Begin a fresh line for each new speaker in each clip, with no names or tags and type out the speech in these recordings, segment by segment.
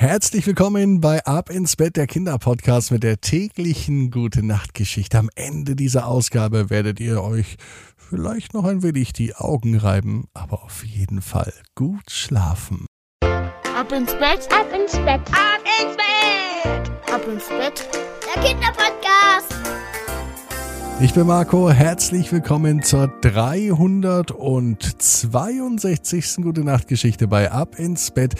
Herzlich willkommen bei Ab ins Bett, der Kinderpodcast mit der täglichen Gute Nacht Geschichte. Am Ende dieser Ausgabe werdet ihr euch vielleicht noch ein wenig die Augen reiben, aber auf jeden Fall gut schlafen.
Ab ins Bett,
Ab ins Bett,
ab ins Bett, ab ins Bett.
der Kinderpodcast.
Ich bin Marco, herzlich willkommen zur 362. Gute Nacht Geschichte bei Ab ins Bett.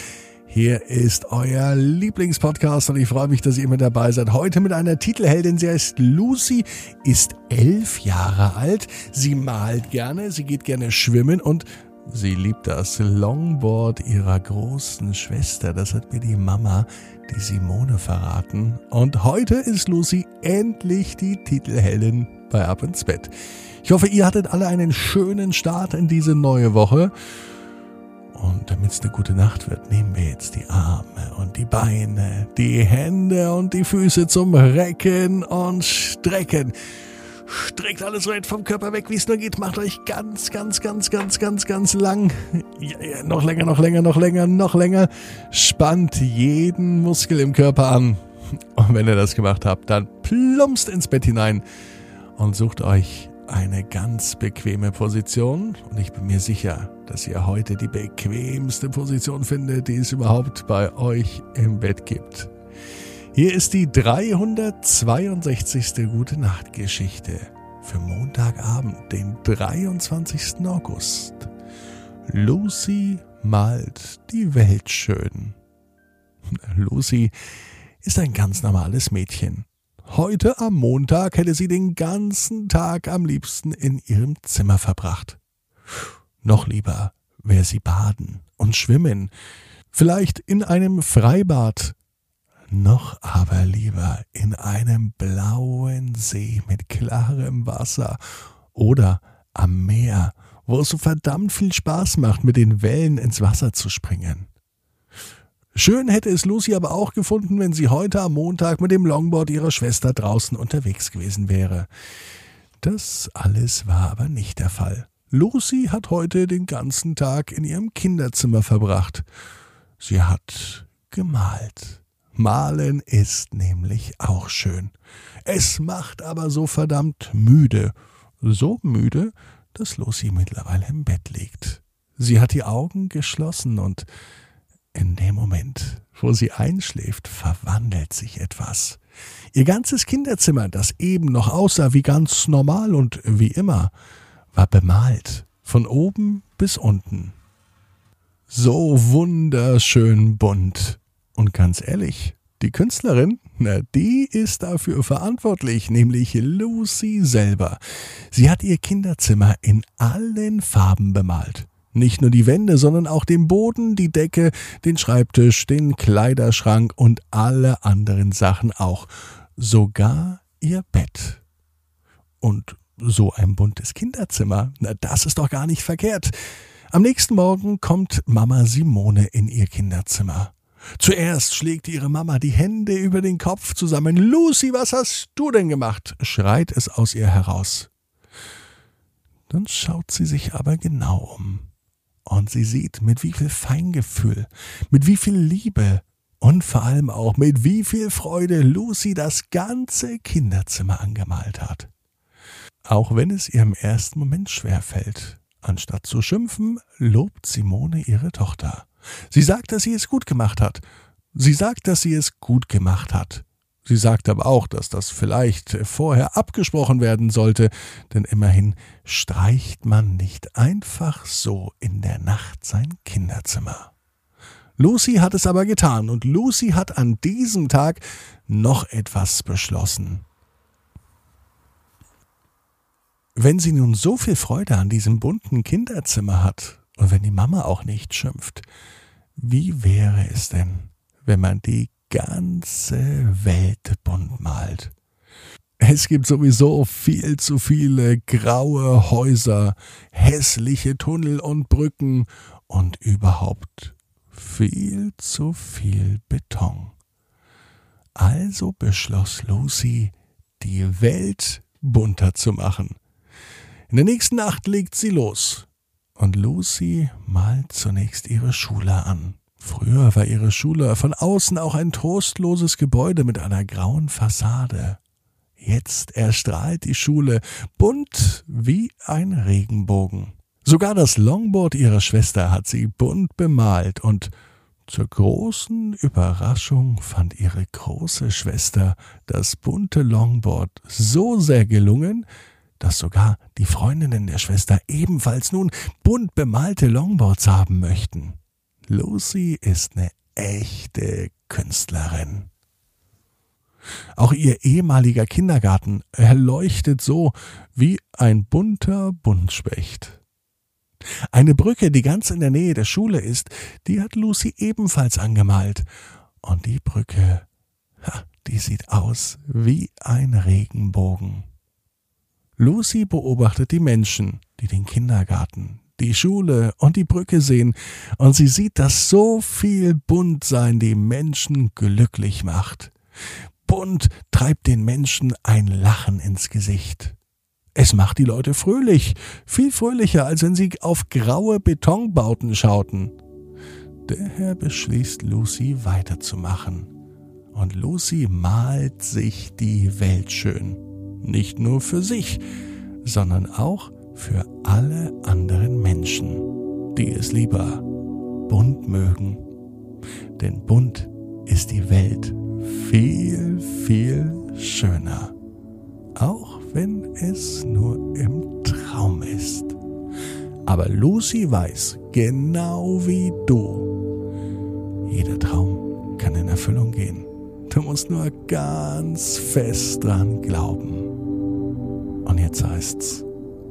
Hier ist euer Lieblingspodcast und ich freue mich, dass ihr immer dabei seid. Heute mit einer Titelheldin. Sie heißt Lucy, ist elf Jahre alt. Sie malt gerne, sie geht gerne schwimmen und sie liebt das Longboard ihrer großen Schwester. Das hat mir die Mama, die Simone, verraten. Und heute ist Lucy endlich die Titelheldin bei Ab ins Bett. Ich hoffe, ihr hattet alle einen schönen Start in diese neue Woche. Und damit es eine gute Nacht wird, nehmen wir jetzt die Arme und die Beine, die Hände und die Füße zum Recken und Strecken. Streckt alles so weit vom Körper weg, wie es nur geht. Macht euch ganz, ganz, ganz, ganz, ganz, ganz lang. Ja, ja, noch länger, noch länger, noch länger, noch länger. Spannt jeden Muskel im Körper an. Und wenn ihr das gemacht habt, dann plumpst ins Bett hinein und sucht euch eine ganz bequeme Position. Und ich bin mir sicher, dass ihr heute die bequemste Position findet, die es überhaupt bei euch im Bett gibt. Hier ist die 362. Gute Nacht Geschichte für Montagabend, den 23. August. Lucy malt die Welt schön. Lucy ist ein ganz normales Mädchen. Heute am Montag hätte sie den ganzen Tag am liebsten in ihrem Zimmer verbracht. Noch lieber wäre sie baden und schwimmen, vielleicht in einem Freibad, noch aber lieber in einem blauen See mit klarem Wasser oder am Meer, wo es so verdammt viel Spaß macht, mit den Wellen ins Wasser zu springen. Schön hätte es Lucy aber auch gefunden, wenn sie heute am Montag mit dem Longboard ihrer Schwester draußen unterwegs gewesen wäre. Das alles war aber nicht der Fall. Lucy hat heute den ganzen Tag in ihrem Kinderzimmer verbracht. Sie hat gemalt. Malen ist nämlich auch schön. Es macht aber so verdammt müde. So müde, dass Lucy mittlerweile im Bett liegt. Sie hat die Augen geschlossen und in dem Moment, wo sie einschläft, verwandelt sich etwas. Ihr ganzes Kinderzimmer, das eben noch aussah wie ganz normal und wie immer, war bemalt, von oben bis unten. So wunderschön bunt. Und ganz ehrlich, die Künstlerin, na, die ist dafür verantwortlich, nämlich Lucy selber. Sie hat ihr Kinderzimmer in allen Farben bemalt. Nicht nur die Wände, sondern auch den Boden, die Decke, den Schreibtisch, den Kleiderschrank und alle anderen Sachen auch. Sogar ihr Bett. Und so ein buntes Kinderzimmer, na, das ist doch gar nicht verkehrt. Am nächsten Morgen kommt Mama Simone in ihr Kinderzimmer. Zuerst schlägt ihre Mama die Hände über den Kopf zusammen. Lucy, was hast du denn gemacht? schreit es aus ihr heraus. Dann schaut sie sich aber genau um. Und sie sieht, mit wie viel Feingefühl, mit wie viel Liebe und vor allem auch mit wie viel Freude Lucy das ganze Kinderzimmer angemalt hat. Auch wenn es ihr im ersten Moment schwer fällt. Anstatt zu schimpfen, lobt Simone ihre Tochter. Sie sagt, dass sie es gut gemacht hat. Sie sagt, dass sie es gut gemacht hat. Sie sagt aber auch, dass das vielleicht vorher abgesprochen werden sollte, denn immerhin streicht man nicht einfach so in der Nacht sein Kinderzimmer. Lucy hat es aber getan und Lucy hat an diesem Tag noch etwas beschlossen. Wenn sie nun so viel Freude an diesem bunten Kinderzimmer hat und wenn die Mama auch nicht schimpft, wie wäre es denn, wenn man die ganze Welt bunt malt? Es gibt sowieso viel zu viele graue Häuser, hässliche Tunnel und Brücken und überhaupt viel zu viel Beton. Also beschloss Lucy, die Welt bunter zu machen. In der nächsten Nacht legt sie los. Und Lucy malt zunächst ihre Schule an. Früher war ihre Schule von außen auch ein trostloses Gebäude mit einer grauen Fassade. Jetzt erstrahlt die Schule bunt wie ein Regenbogen. Sogar das Longboard ihrer Schwester hat sie bunt bemalt und zur großen Überraschung fand ihre große Schwester das bunte Longboard so sehr gelungen, dass sogar die Freundinnen der Schwester ebenfalls nun bunt bemalte Longboards haben möchten. Lucy ist eine echte Künstlerin. Auch ihr ehemaliger Kindergarten erleuchtet so wie ein bunter Buntspecht. Eine Brücke, die ganz in der Nähe der Schule ist, die hat Lucy ebenfalls angemalt. Und die Brücke, die sieht aus wie ein Regenbogen. Lucy beobachtet die Menschen, die den Kindergarten, die Schule und die Brücke sehen, und sie sieht, dass so viel Buntsein die Menschen glücklich macht. Bunt treibt den Menschen ein Lachen ins Gesicht. Es macht die Leute fröhlich, viel fröhlicher, als wenn sie auf graue Betonbauten schauten. Daher beschließt Lucy weiterzumachen. Und Lucy malt sich die Welt schön. Nicht nur für sich, sondern auch für alle anderen Menschen, die es lieber bunt mögen. Denn bunt ist die Welt viel, viel schöner. Auch wenn es nur im Traum ist. Aber Lucy weiß, genau wie du, jeder Traum kann in Erfüllung gehen. Du musst nur ganz fest dran glauben. Und jetzt heißt's,